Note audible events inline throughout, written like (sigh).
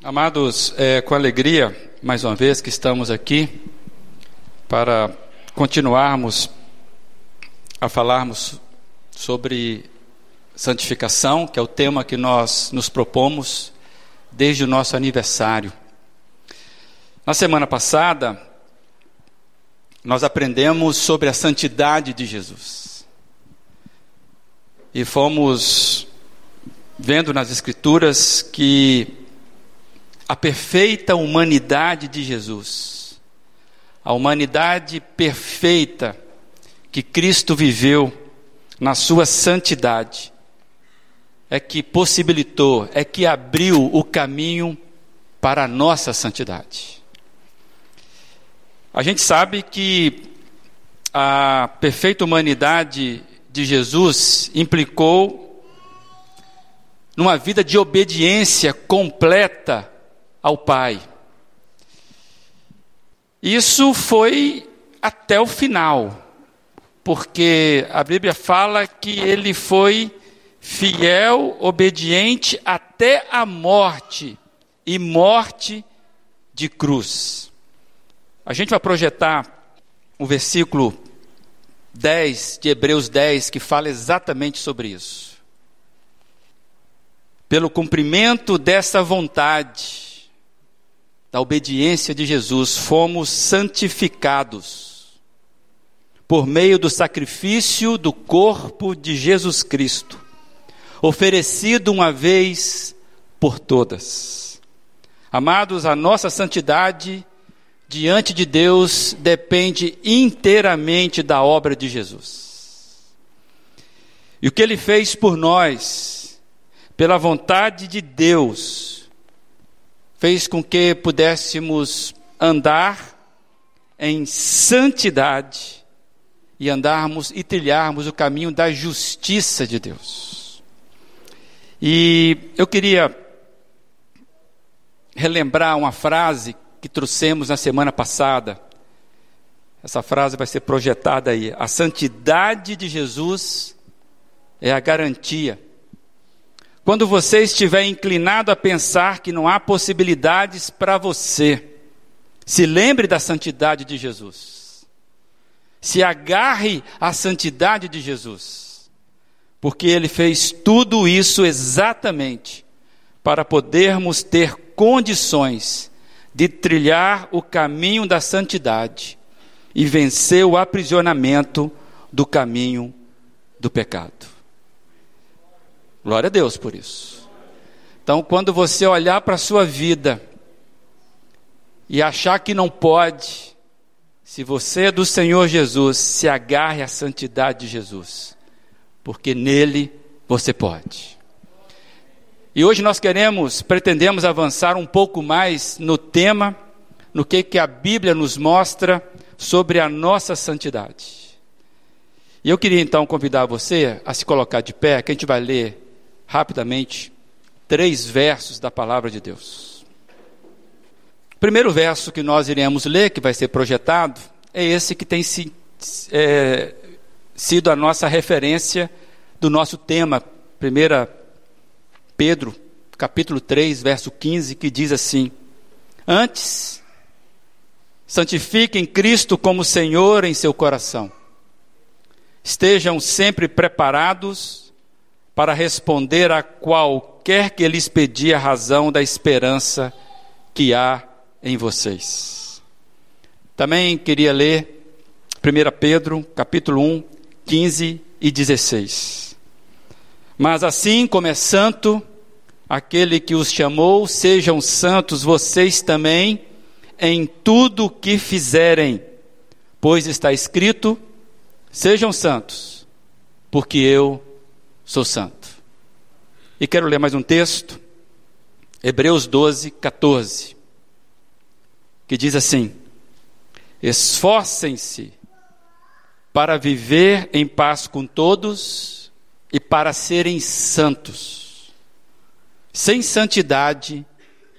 Amados, é com alegria, mais uma vez, que estamos aqui para continuarmos a falarmos sobre santificação, que é o tema que nós nos propomos desde o nosso aniversário. Na semana passada, nós aprendemos sobre a santidade de Jesus. E fomos vendo nas Escrituras que a perfeita humanidade de Jesus, a humanidade perfeita que Cristo viveu na sua santidade, é que possibilitou, é que abriu o caminho para a nossa santidade. A gente sabe que a perfeita humanidade de Jesus implicou numa vida de obediência completa ao Pai. Isso foi até o final, porque a Bíblia fala que ele foi fiel, obediente até a morte e morte de cruz. A gente vai projetar o versículo 10 de Hebreus 10 que fala exatamente sobre isso pelo cumprimento dessa vontade, da obediência de Jesus, fomos santificados por meio do sacrifício do corpo de Jesus Cristo, oferecido uma vez por todas. Amados, a nossa santidade diante de Deus depende inteiramente da obra de Jesus. E o que ele fez por nós, pela vontade de Deus, fez com que pudéssemos andar em santidade e andarmos e trilharmos o caminho da justiça de Deus. E eu queria relembrar uma frase que trouxemos na semana passada. Essa frase vai ser projetada aí. A santidade de Jesus é a garantia quando você estiver inclinado a pensar que não há possibilidades para você, se lembre da santidade de Jesus. Se agarre à santidade de Jesus, porque ele fez tudo isso exatamente para podermos ter condições de trilhar o caminho da santidade e vencer o aprisionamento do caminho do pecado. Glória a Deus por isso. Então, quando você olhar para a sua vida e achar que não pode, se você é do Senhor Jesus, se agarre à santidade de Jesus, porque nele você pode. E hoje nós queremos, pretendemos avançar um pouco mais no tema, no que, que a Bíblia nos mostra sobre a nossa santidade. E eu queria então convidar você a se colocar de pé, que a gente vai ler rapidamente três versos da palavra de Deus. O primeiro verso que nós iremos ler, que vai ser projetado, é esse que tem se, é, sido a nossa referência do nosso tema, 1 Pedro, capítulo 3, verso 15, que diz assim: Antes, santifiquem Cristo como Senhor em seu coração. Estejam sempre preparados para responder a qualquer que lhes pedir a razão da esperança que há em vocês. Também queria ler 1 Pedro, capítulo 1, 15 e 16. Mas assim como é santo aquele que os chamou, sejam santos vocês também em tudo o que fizerem, pois está escrito: sejam santos, porque eu sou santo. E quero ler mais um texto, Hebreus 12, 14, que diz assim: Esforcem-se para viver em paz com todos e para serem santos. Sem santidade,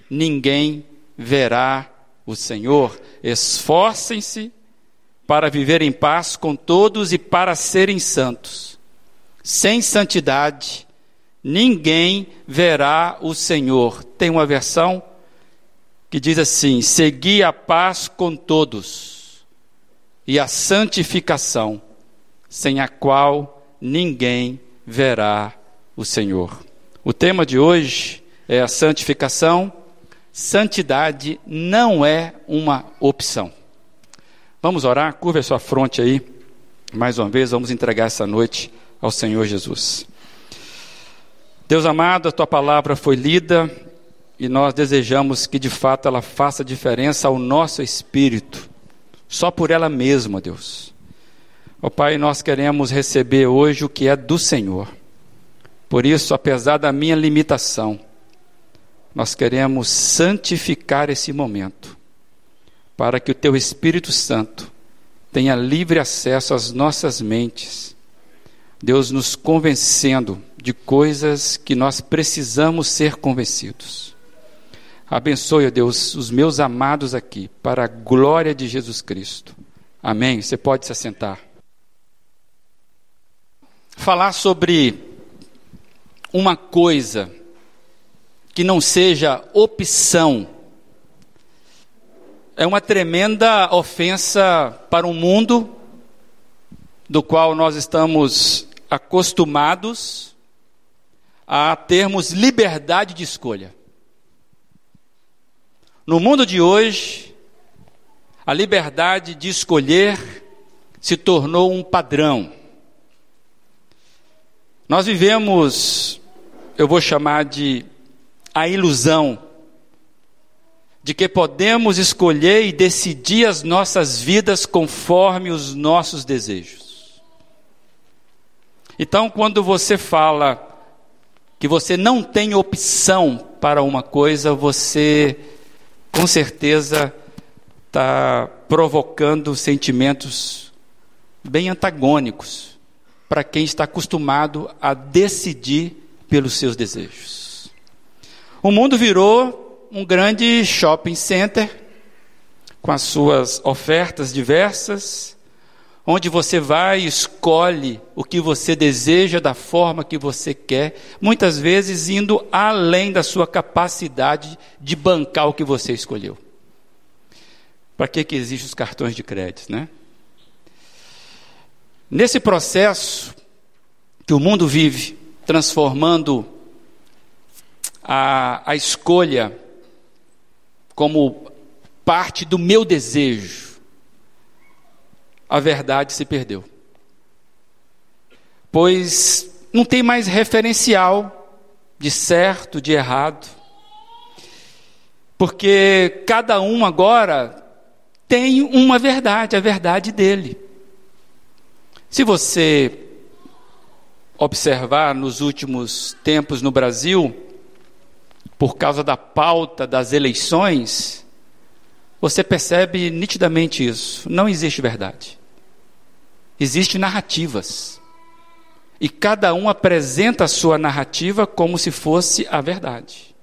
ninguém verá o Senhor. Esforcem-se para viver em paz com todos e para serem santos. Sem santidade, ninguém verá o Senhor. Tem uma versão que diz assim: Segui a paz com todos e a santificação, sem a qual ninguém verá o Senhor. O tema de hoje é a santificação. Santidade não é uma opção. Vamos orar? Curva a sua fronte aí. Mais uma vez, vamos entregar essa noite ao Senhor Jesus. Deus amado, a tua palavra foi lida e nós desejamos que de fato ela faça diferença ao nosso espírito, só por ela mesma, Deus. Ó oh, Pai, nós queremos receber hoje o que é do Senhor. Por isso, apesar da minha limitação, nós queremos santificar esse momento, para que o Teu Espírito Santo tenha livre acesso às nossas mentes Deus nos convencendo de coisas que nós precisamos ser convencidos. Abençoe, Deus, os meus amados aqui, para a glória de Jesus Cristo. Amém. Você pode se assentar. Falar sobre uma coisa que não seja opção é uma tremenda ofensa para um mundo do qual nós estamos acostumados a termos liberdade de escolha. No mundo de hoje, a liberdade de escolher se tornou um padrão. Nós vivemos, eu vou chamar de a ilusão de que podemos escolher e decidir as nossas vidas conforme os nossos desejos. Então, quando você fala que você não tem opção para uma coisa, você com certeza está provocando sentimentos bem antagônicos para quem está acostumado a decidir pelos seus desejos. O mundo virou um grande shopping center com as suas ofertas diversas, onde você vai e escolhe o que você deseja da forma que você quer, muitas vezes indo além da sua capacidade de bancar o que você escolheu. Para que, que existem os cartões de crédito, né? Nesse processo que o mundo vive, transformando a, a escolha como parte do meu desejo, a verdade se perdeu. Pois não tem mais referencial de certo, de errado. Porque cada um agora tem uma verdade, a verdade dele. Se você observar nos últimos tempos no Brasil, por causa da pauta das eleições, você percebe nitidamente isso. Não existe verdade. Existem narrativas. E cada um apresenta a sua narrativa como se fosse a verdade.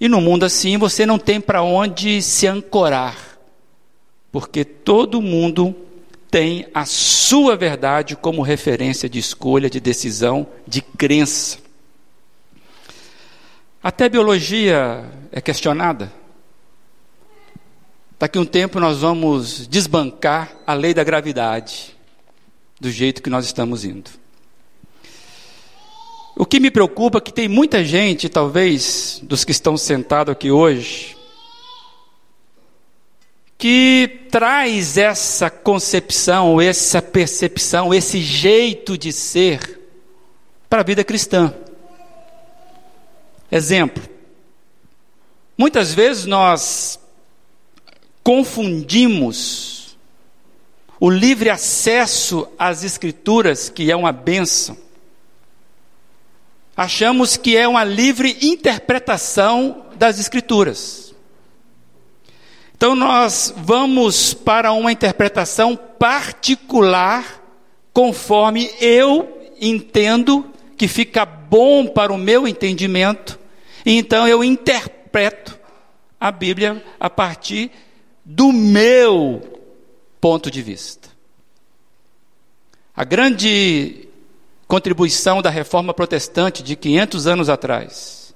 E no mundo assim você não tem para onde se ancorar, porque todo mundo tem a sua verdade como referência de escolha, de decisão, de crença. Até biologia é questionada. Daqui a um tempo nós vamos desbancar a lei da gravidade, do jeito que nós estamos indo. O que me preocupa é que tem muita gente, talvez, dos que estão sentados aqui hoje, que traz essa concepção, essa percepção, esse jeito de ser para a vida cristã. Exemplo. Muitas vezes nós confundimos o livre acesso às Escrituras, que é uma benção, achamos que é uma livre interpretação das Escrituras. Então nós vamos para uma interpretação particular, conforme eu entendo que fica bom para o meu entendimento, e então eu interpreto a Bíblia a partir do meu ponto de vista. A grande contribuição da reforma protestante de 500 anos atrás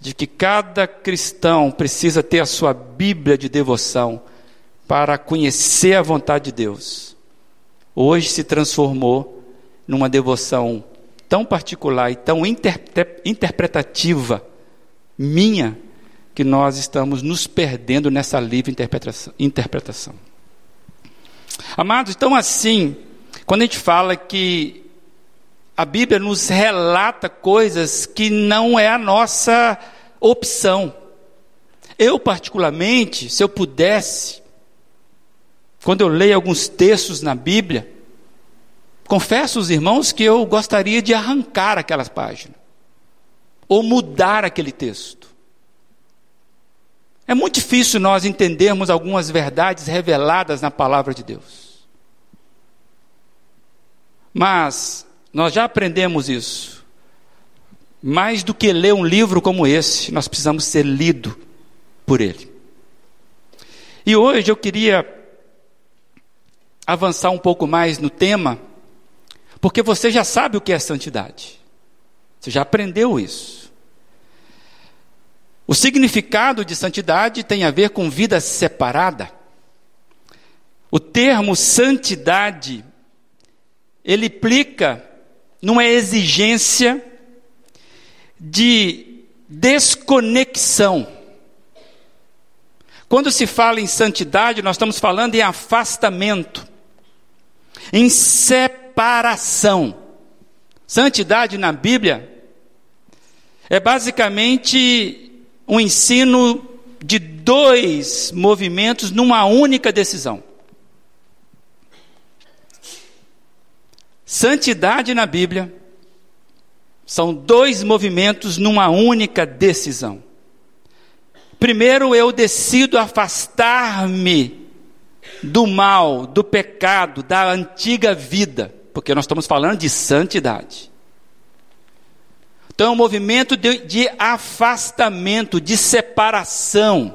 de que cada cristão precisa ter a sua Bíblia de devoção para conhecer a vontade de Deus, hoje se transformou numa devoção tão particular e tão interpretativa minha que nós estamos nos perdendo nessa livre interpretação. Amados, então assim, quando a gente fala que a Bíblia nos relata coisas que não é a nossa opção. Eu, particularmente, se eu pudesse, quando eu leio alguns textos na Bíblia, confesso aos irmãos que eu gostaria de arrancar aquelas páginas, ou mudar aquele texto. É muito difícil nós entendermos algumas verdades reveladas na palavra de Deus. Mas nós já aprendemos isso. Mais do que ler um livro como esse, nós precisamos ser lido por ele. E hoje eu queria avançar um pouco mais no tema, porque você já sabe o que é santidade. Você já aprendeu isso. O significado de santidade tem a ver com vida separada. O termo santidade, ele implica numa exigência de desconexão. Quando se fala em santidade, nós estamos falando em afastamento, em separação. Santidade na Bíblia é basicamente um ensino de dois movimentos numa única decisão. Santidade na Bíblia são dois movimentos numa única decisão. Primeiro, eu decido afastar-me do mal, do pecado, da antiga vida, porque nós estamos falando de santidade. Então, um movimento de, de afastamento, de separação,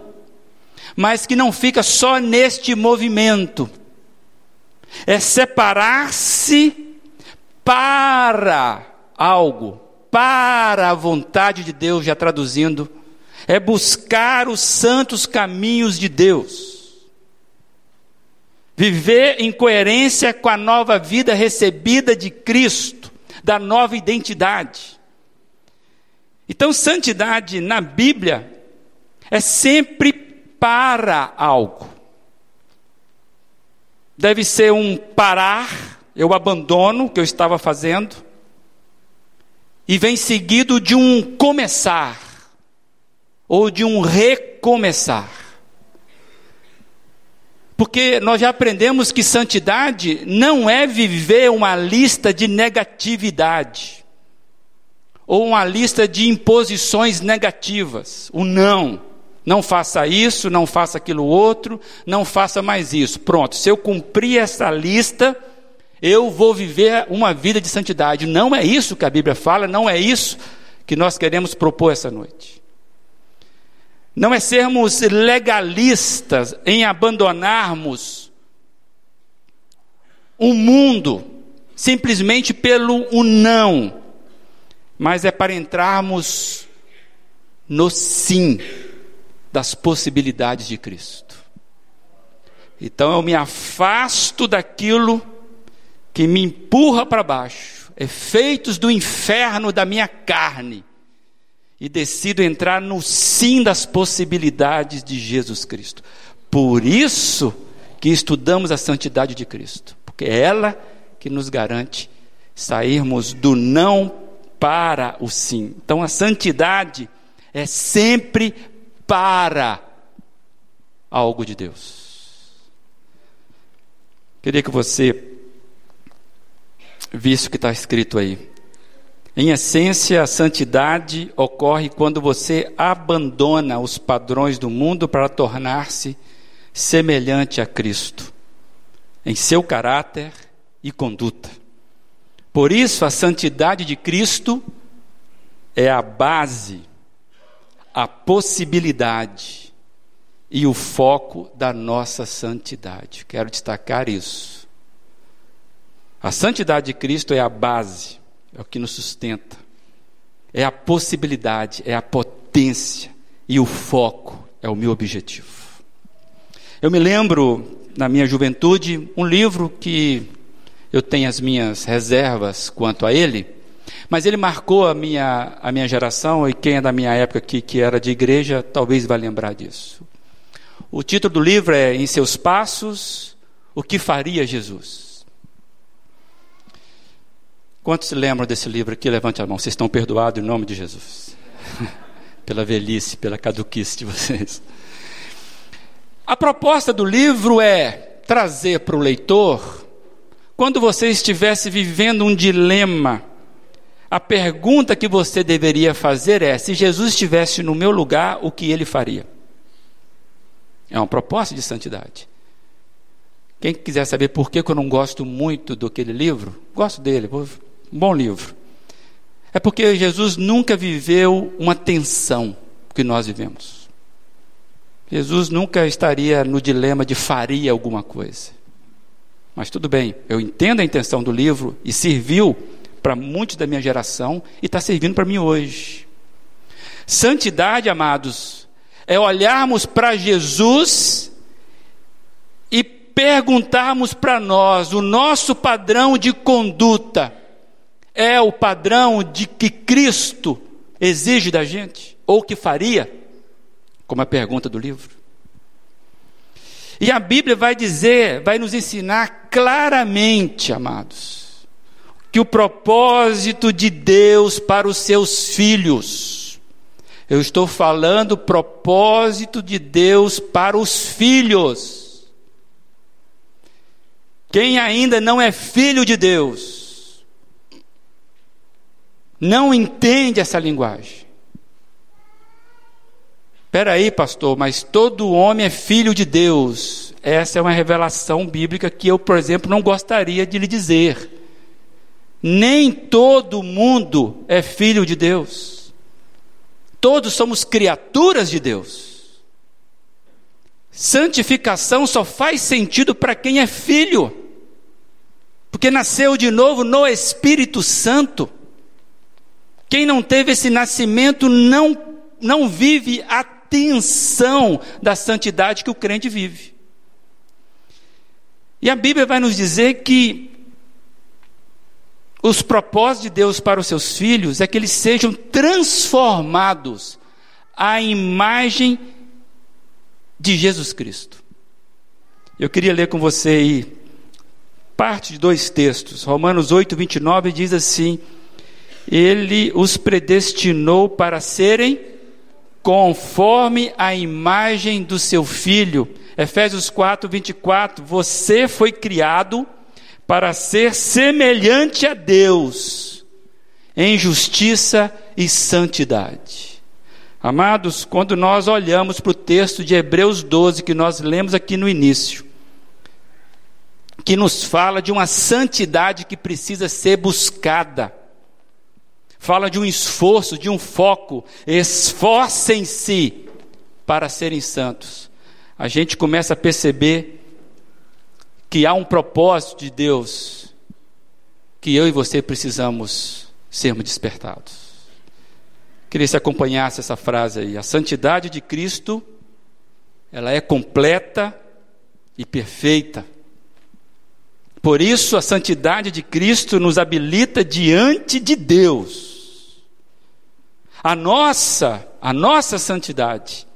mas que não fica só neste movimento. É separar-se para algo, para a vontade de Deus, já traduzindo, é buscar os santos caminhos de Deus. Viver em coerência com a nova vida recebida de Cristo, da nova identidade. Então, santidade na Bíblia é sempre para algo. Deve ser um parar eu abandono o que eu estava fazendo, e vem seguido de um começar, ou de um recomeçar. Porque nós já aprendemos que santidade não é viver uma lista de negatividade, ou uma lista de imposições negativas, o não. Não faça isso, não faça aquilo outro, não faça mais isso. Pronto, se eu cumprir essa lista, eu vou viver uma vida de santidade. Não é isso que a Bíblia fala, não é isso que nós queremos propor essa noite. Não é sermos legalistas em abandonarmos o mundo simplesmente pelo o não, mas é para entrarmos no sim das possibilidades de Cristo. Então eu me afasto daquilo que me empurra para baixo, efeitos do inferno da minha carne, e decido entrar no sim das possibilidades de Jesus Cristo. Por isso que estudamos a santidade de Cristo, porque é ela que nos garante sairmos do não para o sim. Então a santidade é sempre para algo de Deus. Queria que você visto que está escrito aí. Em essência, a santidade ocorre quando você abandona os padrões do mundo para tornar-se semelhante a Cristo, em seu caráter e conduta. Por isso, a santidade de Cristo é a base, a possibilidade e o foco da nossa santidade. Quero destacar isso. A santidade de Cristo é a base, é o que nos sustenta, é a possibilidade, é a potência e o foco é o meu objetivo. Eu me lembro, na minha juventude, um livro que eu tenho as minhas reservas quanto a ele, mas ele marcou a minha, a minha geração, e quem é da minha época aqui, que era de igreja, talvez vai lembrar disso. O título do livro é Em Seus Passos, O que Faria Jesus? Quantos se lembram desse livro aqui? Levante a mão, vocês estão perdoados em nome de Jesus. (laughs) pela velhice, pela caduquice de vocês. A proposta do livro é trazer para o leitor, quando você estivesse vivendo um dilema, a pergunta que você deveria fazer é: se Jesus estivesse no meu lugar, o que ele faria? É uma proposta de santidade. Quem quiser saber por que eu não gosto muito daquele livro, gosto dele, um bom livro. É porque Jesus nunca viveu uma tensão que nós vivemos. Jesus nunca estaria no dilema de faria alguma coisa. Mas tudo bem, eu entendo a intenção do livro e serviu para muitos da minha geração e está servindo para mim hoje. Santidade, amados, é olharmos para Jesus e perguntarmos para nós o nosso padrão de conduta é o padrão de que Cristo exige da gente? Ou que faria? Como a pergunta do livro. E a Bíblia vai dizer, vai nos ensinar claramente, amados, que o propósito de Deus para os seus filhos, eu estou falando propósito de Deus para os filhos. Quem ainda não é filho de Deus, não entende essa linguagem. Espera aí, pastor, mas todo homem é filho de Deus. Essa é uma revelação bíblica que eu, por exemplo, não gostaria de lhe dizer. Nem todo mundo é filho de Deus. Todos somos criaturas de Deus. Santificação só faz sentido para quem é filho, porque nasceu de novo no Espírito Santo. Quem não teve esse nascimento não, não vive a tensão da santidade que o crente vive. E a Bíblia vai nos dizer que os propósitos de Deus para os seus filhos é que eles sejam transformados à imagem de Jesus Cristo. Eu queria ler com você aí parte de dois textos. Romanos 8, 29 diz assim: ele os predestinou para serem conforme a imagem do seu filho. Efésios 4, 24. Você foi criado para ser semelhante a Deus em justiça e santidade. Amados, quando nós olhamos para o texto de Hebreus 12, que nós lemos aqui no início, que nos fala de uma santidade que precisa ser buscada fala de um esforço, de um foco. Esforcem-se para serem santos. A gente começa a perceber que há um propósito de Deus que eu e você precisamos sermos despertados. Queria que você acompanhasse essa frase aí. A santidade de Cristo, ela é completa e perfeita. Por isso, a santidade de Cristo nos habilita diante de Deus a nossa, a nossa santidade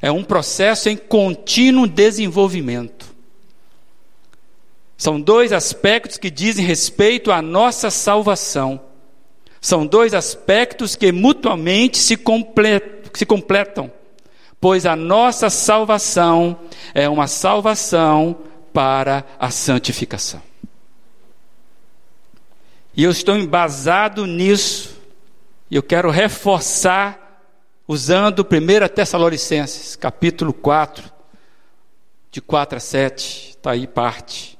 é um processo em contínuo desenvolvimento. São dois aspectos que dizem respeito à nossa salvação. São dois aspectos que mutuamente se, se completam, pois a nossa salvação é uma salvação para a santificação. E eu estou embasado nisso e eu quero reforçar usando 1 Tessalonicenses, capítulo 4, de 4 a 7, está aí parte.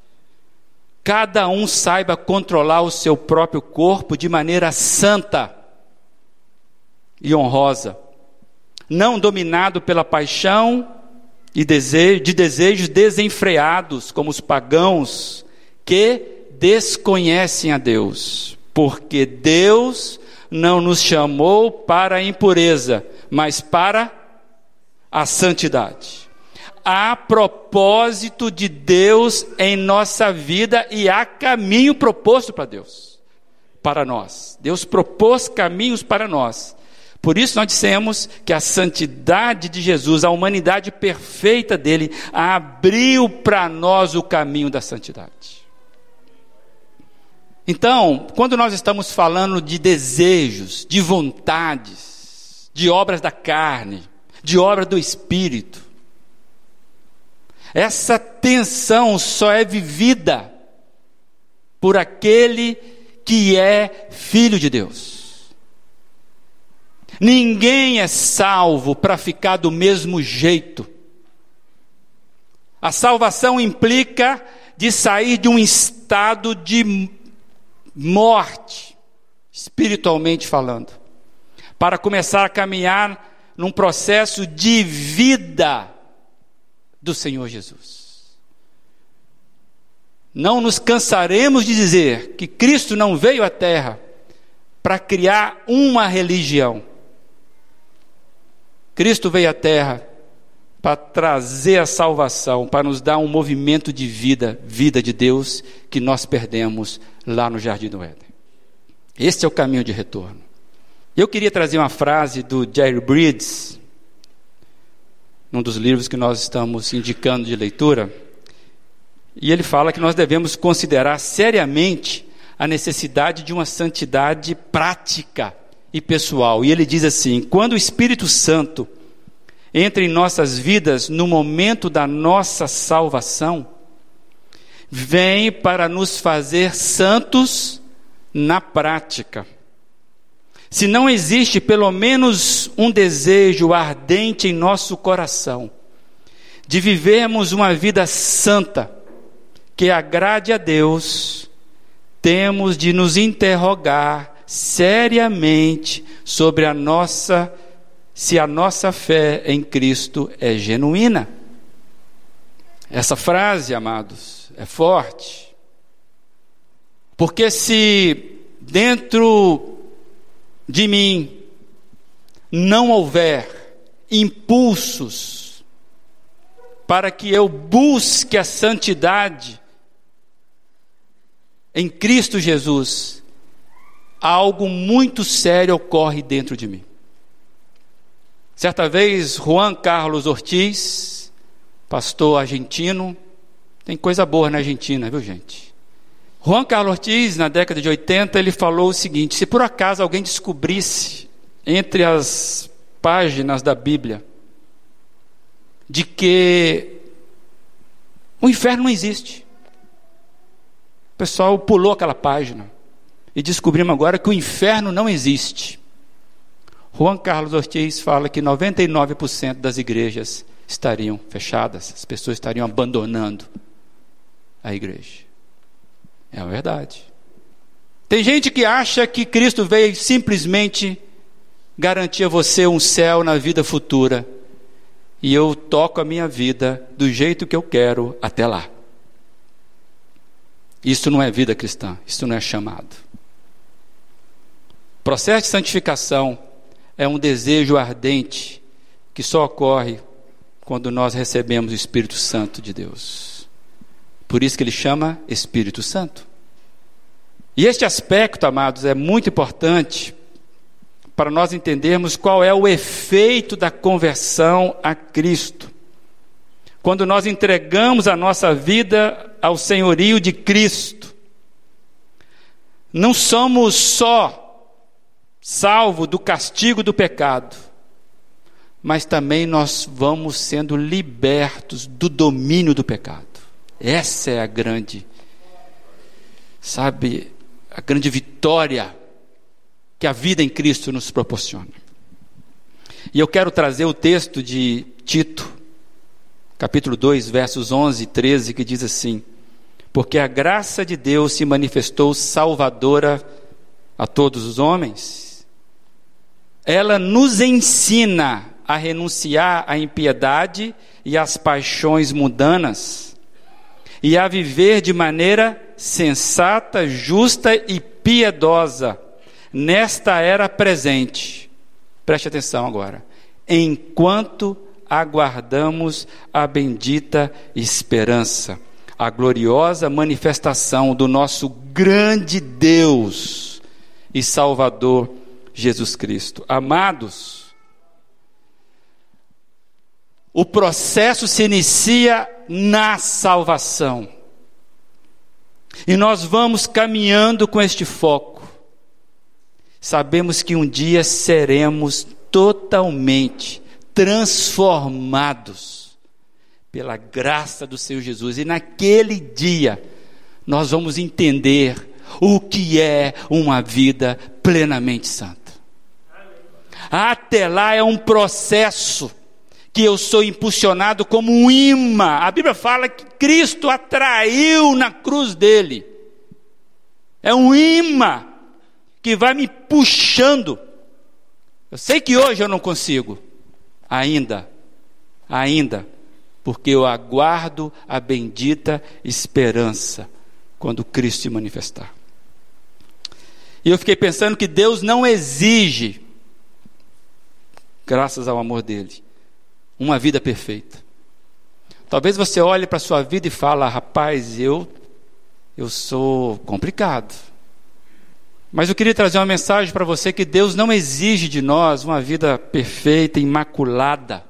Cada um saiba controlar o seu próprio corpo de maneira santa e honrosa, não dominado pela paixão e desejo, de desejos desenfreados, como os pagãos que desconhecem a Deus, porque Deus não nos chamou para a impureza, mas para a santidade. Há propósito de Deus em nossa vida e há caminho proposto para Deus, para nós. Deus propôs caminhos para nós. Por isso nós dissemos que a santidade de Jesus, a humanidade perfeita dele, abriu para nós o caminho da santidade. Então, quando nós estamos falando de desejos, de vontades, de obras da carne, de obras do espírito, essa tensão só é vivida por aquele que é filho de Deus. Ninguém é salvo para ficar do mesmo jeito. A salvação implica de sair de um estado de morte, espiritualmente falando, para começar a caminhar num processo de vida do Senhor Jesus. Não nos cansaremos de dizer que Cristo não veio à Terra para criar uma religião Cristo veio à Terra para trazer a salvação, para nos dar um movimento de vida, vida de Deus, que nós perdemos lá no Jardim do Éden. Este é o caminho de retorno. Eu queria trazer uma frase do Jerry Bridges, num dos livros que nós estamos indicando de leitura, e ele fala que nós devemos considerar seriamente a necessidade de uma santidade prática e pessoal. E ele diz assim: quando o Espírito Santo entra em nossas vidas no momento da nossa salvação, vem para nos fazer santos na prática. Se não existe pelo menos um desejo ardente em nosso coração de vivermos uma vida santa, que agrade a Deus, temos de nos interrogar seriamente sobre a nossa se a nossa fé em Cristo é genuína. Essa frase, amados, é forte. Porque se dentro de mim não houver impulsos para que eu busque a santidade em Cristo Jesus, algo muito sério ocorre dentro de mim. Certa vez, Juan Carlos Ortiz, pastor argentino, tem coisa boa na Argentina, viu gente? Juan Carlos Ortiz, na década de 80, ele falou o seguinte: se por acaso alguém descobrisse entre as páginas da Bíblia de que o inferno não existe, o pessoal pulou aquela página e descobrimos agora que o inferno não existe. Juan Carlos Ortiz fala que 99% das igrejas estariam fechadas, as pessoas estariam abandonando a igreja. É a verdade. Tem gente que acha que Cristo veio simplesmente garantir a você um céu na vida futura. E eu toco a minha vida do jeito que eu quero até lá. Isso não é vida cristã, isso não é chamado. Processo de santificação é um desejo ardente que só ocorre quando nós recebemos o Espírito Santo de Deus. Por isso que ele chama Espírito Santo. E este aspecto, amados, é muito importante para nós entendermos qual é o efeito da conversão a Cristo. Quando nós entregamos a nossa vida ao senhorio de Cristo, não somos só salvo do castigo do pecado, mas também nós vamos sendo libertos do domínio do pecado. Essa é a grande, sabe, a grande vitória que a vida em Cristo nos proporciona. E eu quero trazer o texto de Tito, capítulo 2, versos 11 e 13, que diz assim: Porque a graça de Deus se manifestou salvadora a todos os homens ela nos ensina a renunciar à impiedade e às paixões mundanas e a viver de maneira sensata, justa e piedosa nesta era presente. Preste atenção agora. enquanto aguardamos a bendita esperança, a gloriosa manifestação do nosso grande Deus e Salvador Jesus Cristo. Amados, o processo se inicia na salvação. E nós vamos caminhando com este foco. Sabemos que um dia seremos totalmente transformados pela graça do Senhor Jesus. E naquele dia nós vamos entender o que é uma vida plenamente santa. Até lá é um processo que eu sou impulsionado como um imã. A Bíblia fala que Cristo atraiu na cruz dele. É um imã que vai me puxando. Eu sei que hoje eu não consigo, ainda, ainda, porque eu aguardo a bendita esperança quando Cristo se manifestar. E eu fiquei pensando que Deus não exige, graças ao amor dele, uma vida perfeita. Talvez você olhe para a sua vida e fale, rapaz, eu, eu sou complicado. Mas eu queria trazer uma mensagem para você que Deus não exige de nós uma vida perfeita, imaculada.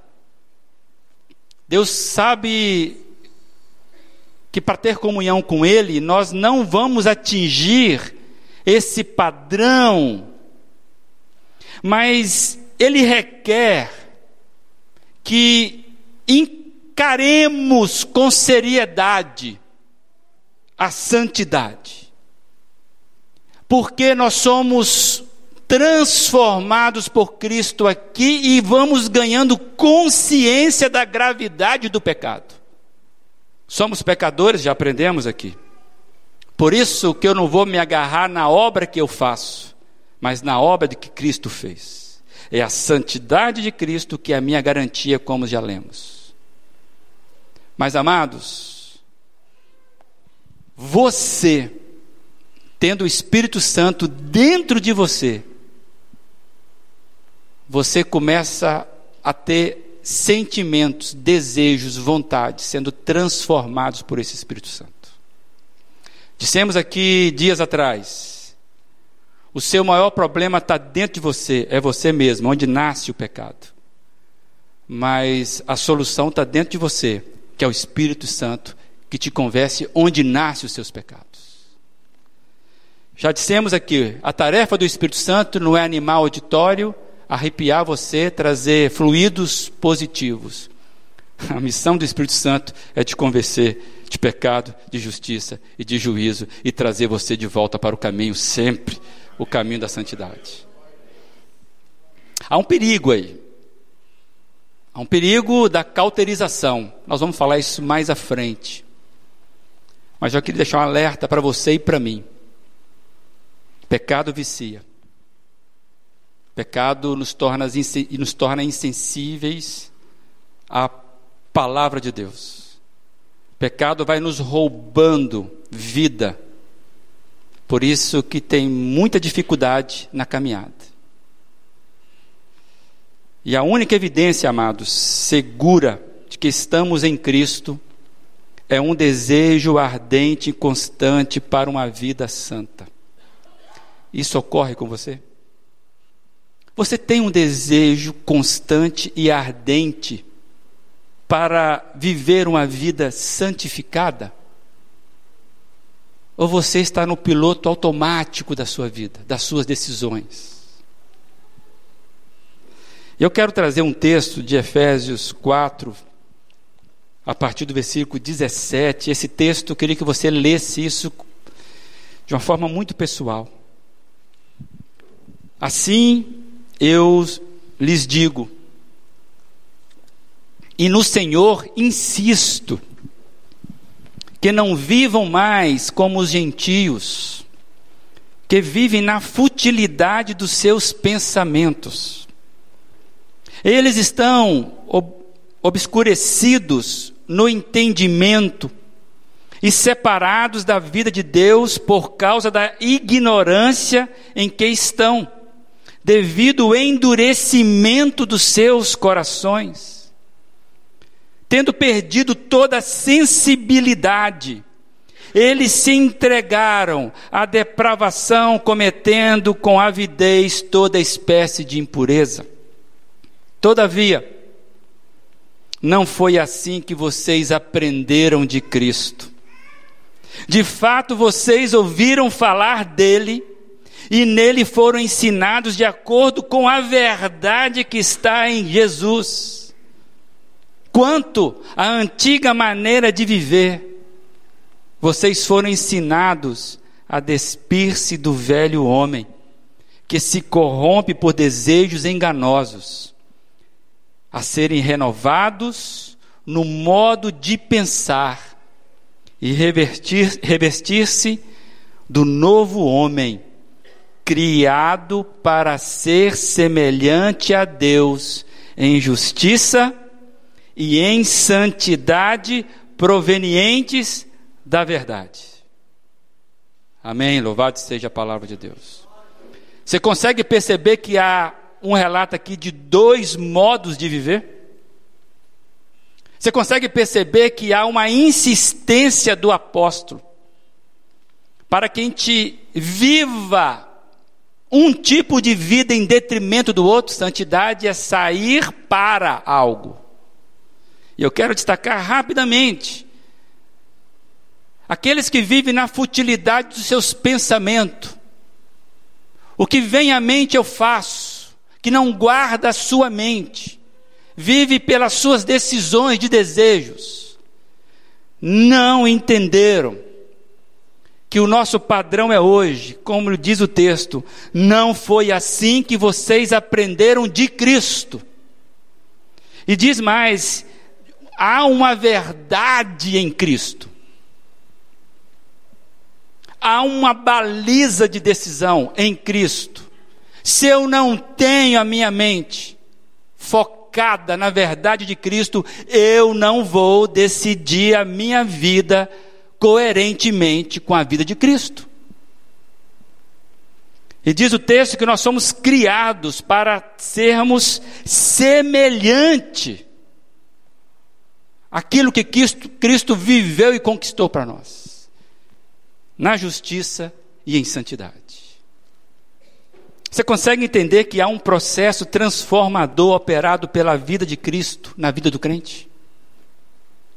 Deus sabe que para ter comunhão com Ele, nós não vamos atingir esse padrão, mas Ele requer que encaremos com seriedade a santidade, porque nós somos transformados por Cristo aqui e vamos ganhando consciência da gravidade do pecado. Somos pecadores, já aprendemos aqui. Por isso que eu não vou me agarrar na obra que eu faço, mas na obra de que Cristo fez. É a santidade de Cristo que é a minha garantia, como já lemos. Mas amados, você, tendo o Espírito Santo dentro de você, você começa a ter sentimentos, desejos, vontades sendo transformados por esse Espírito Santo. Dissemos aqui dias atrás o seu maior problema está dentro de você, é você mesmo, onde nasce o pecado. Mas a solução está dentro de você, que é o Espírito Santo, que te convence onde nascem os seus pecados. Já dissemos aqui, a tarefa do Espírito Santo não é animar o auditório, arrepiar você, trazer fluidos positivos. A missão do Espírito Santo é te convencer de pecado, de justiça e de juízo e trazer você de volta para o caminho sempre o caminho da santidade. Há um perigo aí. Há um perigo da cauterização. Nós vamos falar isso mais à frente. Mas eu queria deixar um alerta para você e para mim. Pecado vicia. Pecado nos torna, nos torna insensíveis à palavra de Deus. Pecado vai nos roubando vida por isso que tem muita dificuldade na caminhada. E a única evidência, amados, segura de que estamos em Cristo é um desejo ardente e constante para uma vida santa. Isso ocorre com você? Você tem um desejo constante e ardente para viver uma vida santificada? Ou você está no piloto automático da sua vida, das suas decisões? Eu quero trazer um texto de Efésios 4, a partir do versículo 17. Esse texto, eu queria que você lesse isso de uma forma muito pessoal. Assim eu lhes digo, e no Senhor insisto, que não vivam mais como os gentios, que vivem na futilidade dos seus pensamentos. Eles estão ob obscurecidos no entendimento e separados da vida de Deus por causa da ignorância em que estão, devido ao endurecimento dos seus corações, tendo perdido toda a sensibilidade, eles se entregaram à depravação, cometendo com avidez toda espécie de impureza. Todavia, não foi assim que vocês aprenderam de Cristo. De fato, vocês ouviram falar dele e nele foram ensinados de acordo com a verdade que está em Jesus. Quanto à antiga maneira de viver, vocês foram ensinados a despir-se do velho homem, que se corrompe por desejos enganosos, a serem renovados no modo de pensar e revestir-se do novo homem, criado para ser semelhante a Deus em justiça e em santidade provenientes da verdade. Amém. Louvado seja a palavra de Deus. Você consegue perceber que há um relato aqui de dois modos de viver? Você consegue perceber que há uma insistência do apóstolo para que a gente viva um tipo de vida em detrimento do outro. Santidade é sair para algo. E eu quero destacar rapidamente aqueles que vivem na futilidade dos seus pensamentos. O que vem à mente eu faço, que não guarda a sua mente, vive pelas suas decisões de desejos. Não entenderam que o nosso padrão é hoje, como diz o texto, não foi assim que vocês aprenderam de Cristo. E diz mais: há uma verdade em Cristo há uma baliza de decisão em Cristo. Se eu não tenho a minha mente focada na verdade de Cristo, eu não vou decidir a minha vida coerentemente com a vida de Cristo. E diz o texto que nós somos criados para sermos semelhante àquilo que Cristo, Cristo viveu e conquistou para nós na justiça e em santidade. Você consegue entender que há um processo transformador operado pela vida de Cristo na vida do crente?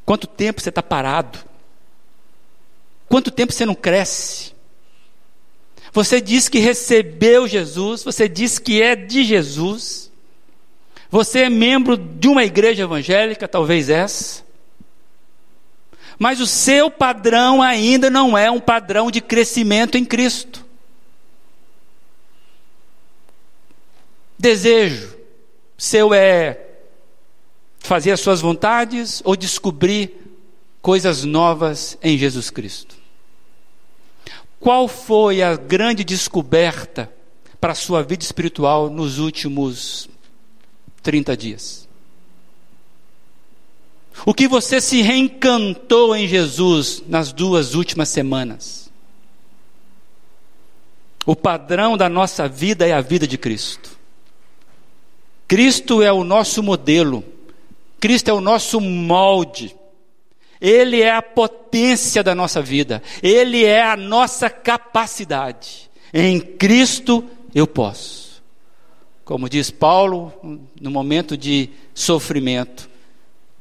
Quanto tempo você está parado? Quanto tempo você não cresce? Você diz que recebeu Jesus, você diz que é de Jesus, você é membro de uma igreja evangélica, talvez essa, mas o seu padrão ainda não é um padrão de crescimento em Cristo. Desejo seu é fazer as suas vontades ou descobrir coisas novas em Jesus Cristo. Qual foi a grande descoberta para a sua vida espiritual nos últimos 30 dias? O que você se reencantou em Jesus nas duas últimas semanas? O padrão da nossa vida é a vida de Cristo. Cristo é o nosso modelo, Cristo é o nosso molde, Ele é a potência da nossa vida, Ele é a nossa capacidade. Em Cristo eu posso. Como diz Paulo, no momento de sofrimento,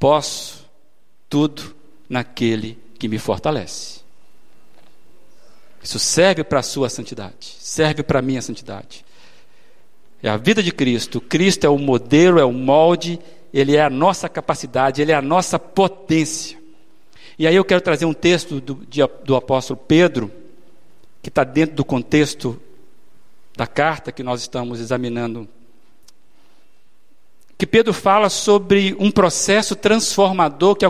Posso tudo naquele que me fortalece. Isso serve para a sua santidade, serve para a minha santidade. É a vida de Cristo. Cristo é o modelo, é o molde, ele é a nossa capacidade, ele é a nossa potência. E aí eu quero trazer um texto do, de, do apóstolo Pedro, que está dentro do contexto da carta que nós estamos examinando que Pedro fala sobre um processo transformador que,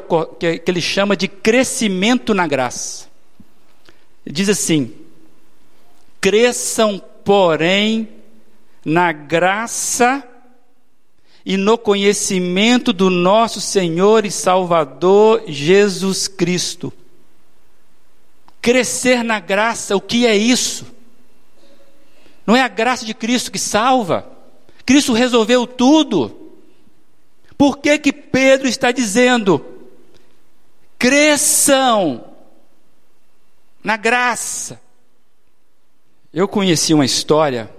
que, ele chama de crescimento na graça. Ele diz assim: cresçam, porém, na graça e no conhecimento do nosso Senhor e Salvador Jesus Cristo. Crescer na graça, o que é isso? Não é a graça de Cristo que salva. Cristo resolveu tudo. Por que que Pedro está dizendo: cresçam na graça? Eu conheci uma história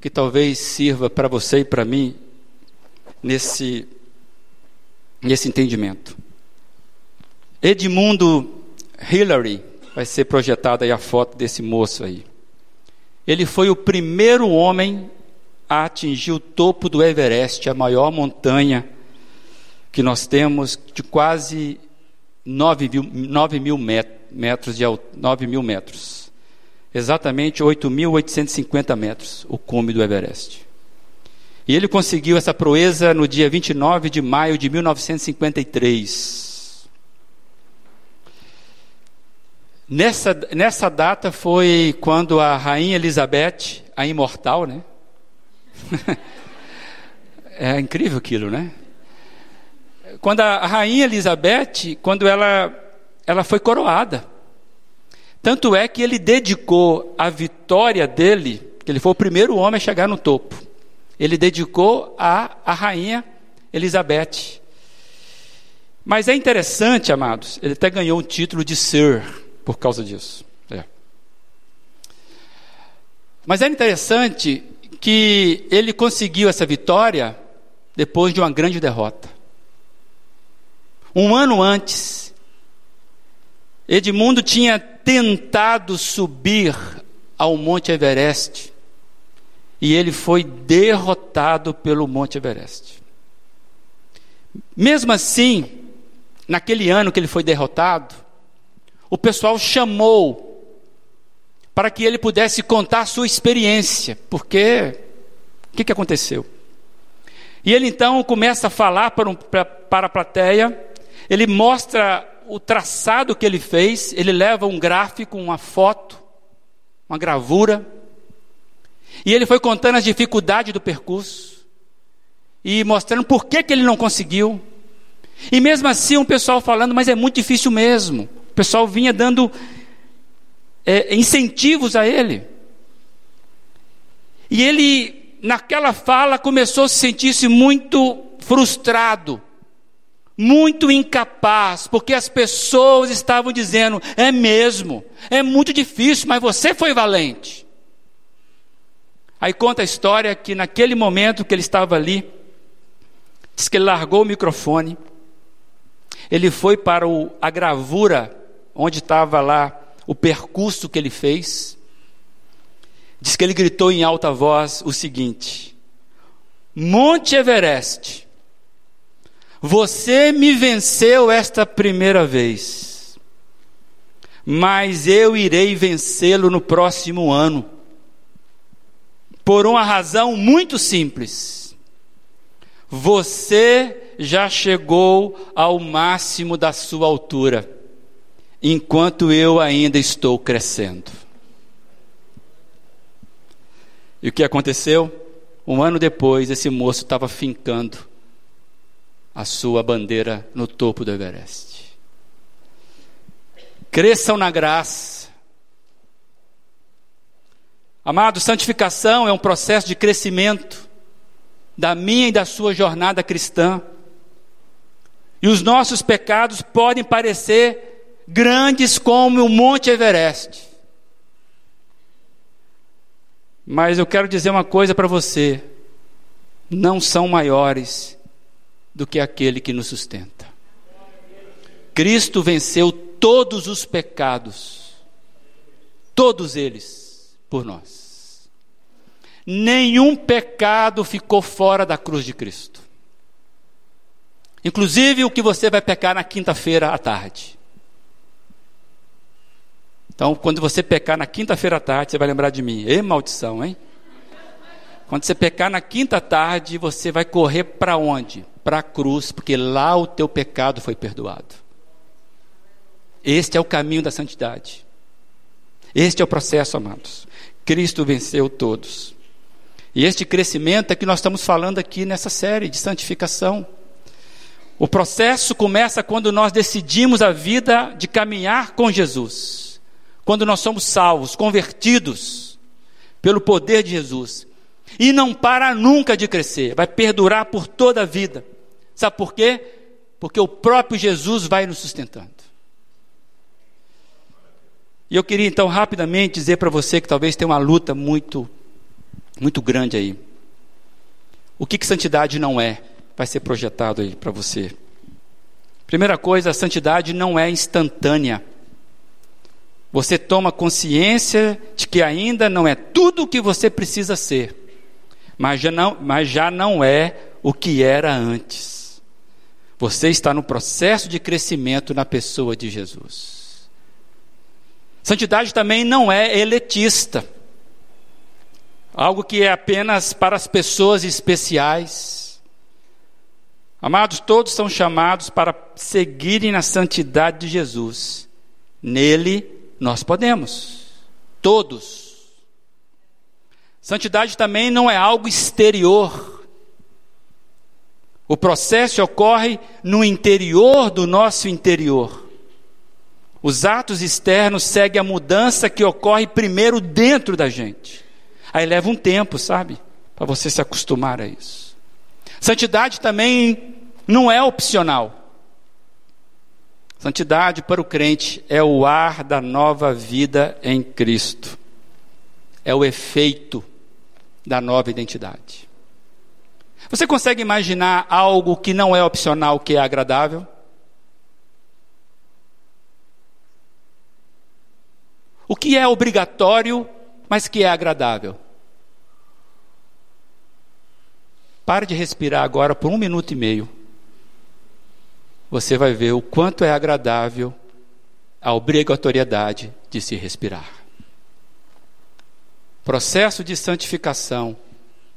que talvez sirva para você e para mim nesse nesse entendimento. Edmundo Hillary vai ser projetada aí a foto desse moço aí. Ele foi o primeiro homem a atingir o topo do Everest, a maior montanha que nós temos, de quase 9 mil, 9 mil metros de 9 mil metros. Exatamente 8.850 metros, o cume do Everest. E ele conseguiu essa proeza no dia 29 de maio de 1953. Nessa, nessa data foi quando a rainha Elizabeth, a imortal, né? (laughs) é incrível aquilo, né? Quando a rainha Elizabeth, quando ela, ela foi coroada. Tanto é que ele dedicou a vitória dele, que ele foi o primeiro homem a chegar no topo. Ele dedicou a, a rainha Elizabeth. Mas é interessante, amados, ele até ganhou o título de Sir por causa disso. É. Mas é interessante que ele conseguiu essa vitória depois de uma grande derrota. Um ano antes, Edmundo tinha tentado subir ao Monte Everest e ele foi derrotado pelo Monte Everest. Mesmo assim, naquele ano que ele foi derrotado, o pessoal chamou para que ele pudesse contar sua experiência, porque o que, que aconteceu? E ele então começa a falar para, um, para, para a plateia, ele mostra o traçado que ele fez, ele leva um gráfico, uma foto, uma gravura, e ele foi contando as dificuldades do percurso, e mostrando por que, que ele não conseguiu. E mesmo assim, um pessoal falando, mas é muito difícil mesmo pessoal vinha dando é, incentivos a ele. E ele, naquela fala, começou a se sentir-se muito frustrado, muito incapaz, porque as pessoas estavam dizendo: é mesmo, é muito difícil, mas você foi valente. Aí conta a história que naquele momento que ele estava ali, diz que ele largou o microfone, ele foi para o, a gravura onde estava lá o percurso que ele fez, diz que ele gritou em alta voz o seguinte: Monte Everest, você me venceu esta primeira vez, mas eu irei vencê-lo no próximo ano, por uma razão muito simples. Você já chegou ao máximo da sua altura enquanto eu ainda estou crescendo. E o que aconteceu? Um ano depois, esse moço estava fincando a sua bandeira no topo do Everest. Cresçam na graça. Amado, santificação é um processo de crescimento da minha e da sua jornada cristã. E os nossos pecados podem parecer grandes como o Monte Everest. Mas eu quero dizer uma coisa para você: não são maiores do que aquele que nos sustenta. Cristo venceu todos os pecados, todos eles, por nós. Nenhum pecado ficou fora da cruz de Cristo. Inclusive o que você vai pecar na quinta-feira à tarde. Então, quando você pecar na quinta-feira à tarde, você vai lembrar de mim. Ê, maldição, hein? Quando você pecar na quinta tarde, você vai correr para onde? Para a cruz, porque lá o teu pecado foi perdoado. Este é o caminho da santidade. Este é o processo, amados. Cristo venceu todos. E este crescimento é que nós estamos falando aqui nessa série de santificação. O processo começa quando nós decidimos a vida de caminhar com Jesus quando nós somos salvos, convertidos pelo poder de Jesus. E não para nunca de crescer, vai perdurar por toda a vida. Sabe por quê? Porque o próprio Jesus vai nos sustentando. E eu queria então rapidamente dizer para você que talvez tenha uma luta muito, muito grande aí. O que, que santidade não é? Vai ser projetado aí para você. Primeira coisa, a santidade não é instantânea. Você toma consciência de que ainda não é tudo o que você precisa ser, mas já não, mas já não é o que era antes. Você está no processo de crescimento na pessoa de Jesus. Santidade também não é eletista, algo que é apenas para as pessoas especiais. Amados, todos são chamados para seguirem na santidade de Jesus. Nele nós podemos, todos. Santidade também não é algo exterior. O processo ocorre no interior do nosso interior. Os atos externos seguem a mudança que ocorre primeiro dentro da gente. Aí leva um tempo, sabe? Para você se acostumar a isso. Santidade também não é opcional. Santidade para o crente é o ar da nova vida em Cristo. É o efeito da nova identidade. Você consegue imaginar algo que não é opcional, que é agradável? O que é obrigatório, mas que é agradável? Pare de respirar agora por um minuto e meio você vai ver o quanto é agradável a obrigatoriedade de se respirar. Processo de santificação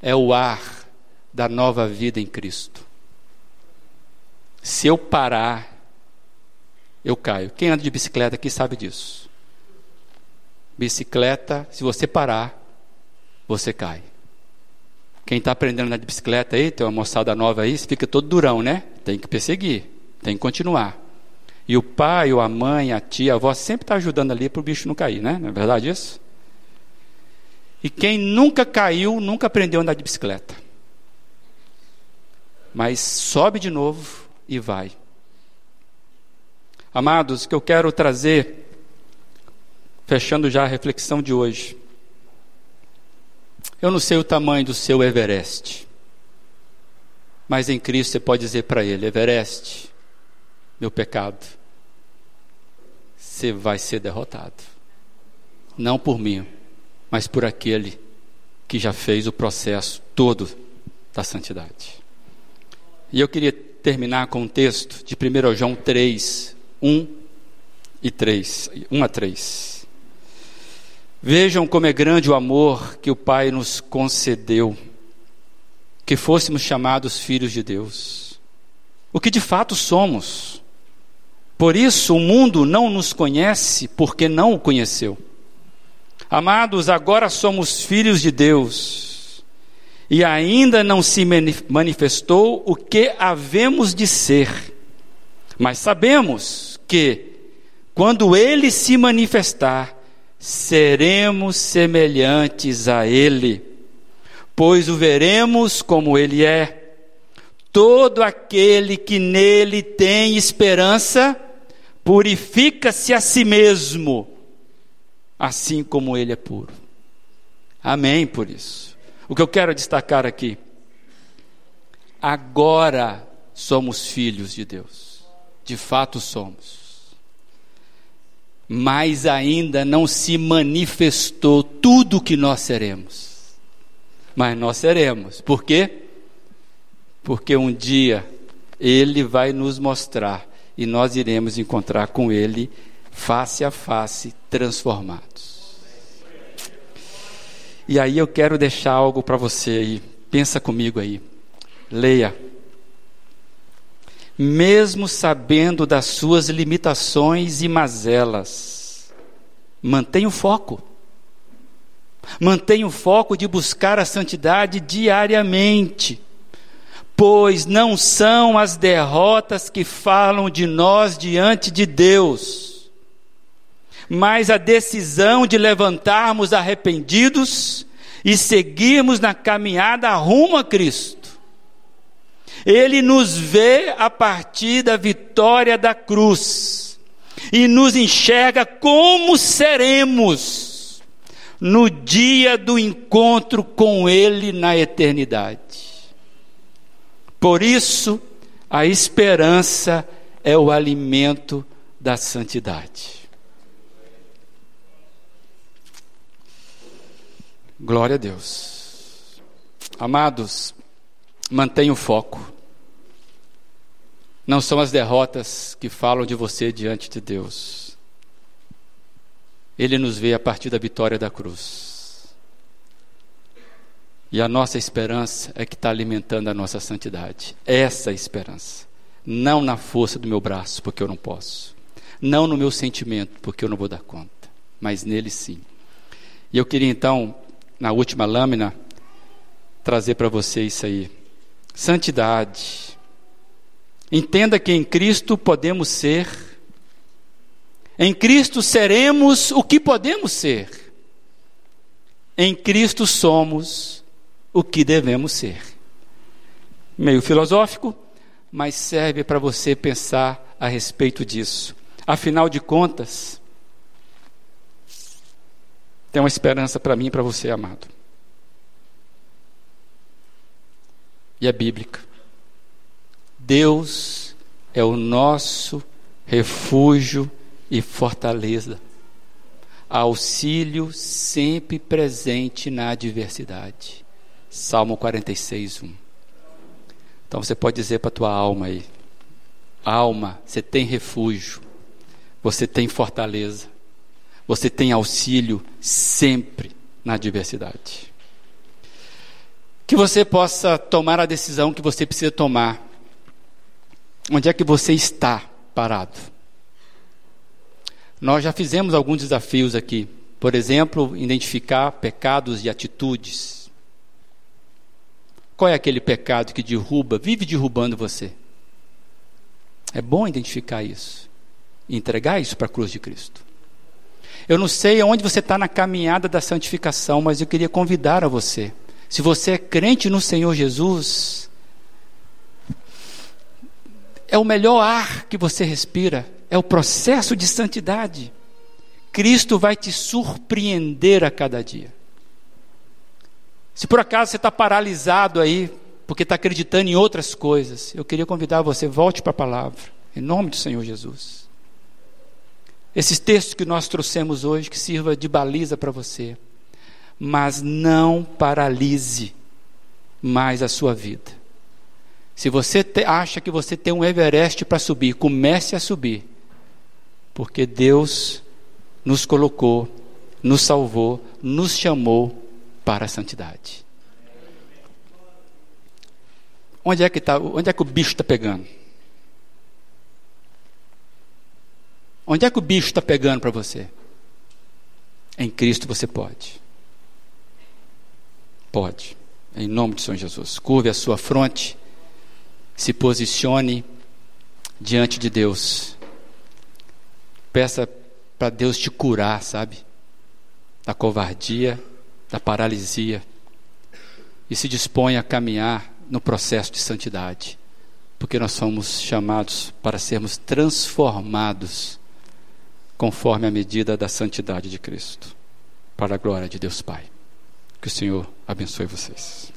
é o ar da nova vida em Cristo. Se eu parar, eu caio. Quem anda de bicicleta aqui sabe disso. Bicicleta, se você parar, você cai. Quem está aprendendo a andar de bicicleta aí, tem uma moçada nova aí, fica todo durão, né? Tem que perseguir. Tem que continuar. E o pai, ou a mãe, a tia, a avó sempre está ajudando ali para o bicho não cair, né? Não é verdade isso? E quem nunca caiu, nunca aprendeu a andar de bicicleta. Mas sobe de novo e vai. Amados, o que eu quero trazer, fechando já a reflexão de hoje. Eu não sei o tamanho do seu Everest, mas em Cristo você pode dizer para ele: Everest, meu pecado, você vai ser derrotado. Não por mim, mas por aquele que já fez o processo todo da santidade. E eu queria terminar com um texto de 1 João 3, 1 e 3, 1 a 3. Vejam como é grande o amor que o Pai nos concedeu, que fôssemos chamados filhos de Deus. O que de fato somos. Por isso o mundo não nos conhece, porque não o conheceu. Amados, agora somos filhos de Deus, e ainda não se manifestou o que havemos de ser. Mas sabemos que, quando ele se manifestar, seremos semelhantes a ele, pois o veremos como ele é. Todo aquele que nele tem esperança, purifica-se a si mesmo, assim como ele é puro. Amém por isso. O que eu quero destacar aqui, agora somos filhos de Deus, de fato somos. Mas ainda não se manifestou tudo o que nós seremos. Mas nós seremos. Por quê? Porque um dia ele vai nos mostrar e nós iremos encontrar com Ele face a face, transformados. E aí eu quero deixar algo para você aí, pensa comigo aí, leia. Mesmo sabendo das suas limitações e mazelas, mantenha o foco. Mantenha o foco de buscar a santidade diariamente pois não são as derrotas que falam de nós diante de Deus, mas a decisão de levantarmos arrependidos e seguirmos na caminhada rumo a Cristo. Ele nos vê a partir da vitória da cruz e nos enxerga como seremos no dia do encontro com Ele na eternidade. Por isso, a esperança é o alimento da santidade. Glória a Deus. Amados, mantenha o foco. Não são as derrotas que falam de você diante de Deus. Ele nos vê a partir da vitória da cruz. E a nossa esperança é que está alimentando a nossa santidade. Essa é esperança. Não na força do meu braço, porque eu não posso. Não no meu sentimento, porque eu não vou dar conta. Mas nele sim. E eu queria então na última lâmina, trazer para você isso aí. Santidade. Entenda que em Cristo podemos ser, em Cristo seremos o que podemos ser, em Cristo somos o que devemos ser. Meio filosófico, mas serve para você pensar a respeito disso. Afinal de contas, tem uma esperança para mim e para você, amado. E é bíblica. Deus é o nosso refúgio e fortaleza, auxílio sempre presente na adversidade. Salmo 46, 1. Então você pode dizer para a tua alma aí: alma, você tem refúgio, você tem fortaleza. Você tem auxílio sempre na adversidade. Que você possa tomar a decisão que você precisa tomar. Onde é que você está parado? Nós já fizemos alguns desafios aqui. Por exemplo, identificar pecados e atitudes. Qual é aquele pecado que derruba, vive derrubando você? É bom identificar isso e entregar isso para a cruz de Cristo. Eu não sei onde você está na caminhada da santificação, mas eu queria convidar a você. Se você é crente no Senhor Jesus, é o melhor ar que você respira, é o processo de santidade. Cristo vai te surpreender a cada dia. Se por acaso você está paralisado aí, porque está acreditando em outras coisas, eu queria convidar você, volte para a palavra, em nome do Senhor Jesus. Esses textos que nós trouxemos hoje, que sirva de baliza para você. Mas não paralise mais a sua vida. Se você te, acha que você tem um Everest para subir, comece a subir. Porque Deus nos colocou, nos salvou, nos chamou para a santidade. Onde é que, tá, onde é que o bicho está pegando? Onde é que o bicho está pegando para você? Em Cristo você pode. Pode. Em nome de São Jesus. Curve a sua fronte. Se posicione diante de Deus. Peça para Deus te curar, sabe? Da covardia, da paralisia. E se disponha a caminhar no processo de santidade. Porque nós somos chamados para sermos transformados conforme a medida da santidade de Cristo, para a glória de Deus Pai. Que o Senhor abençoe vocês.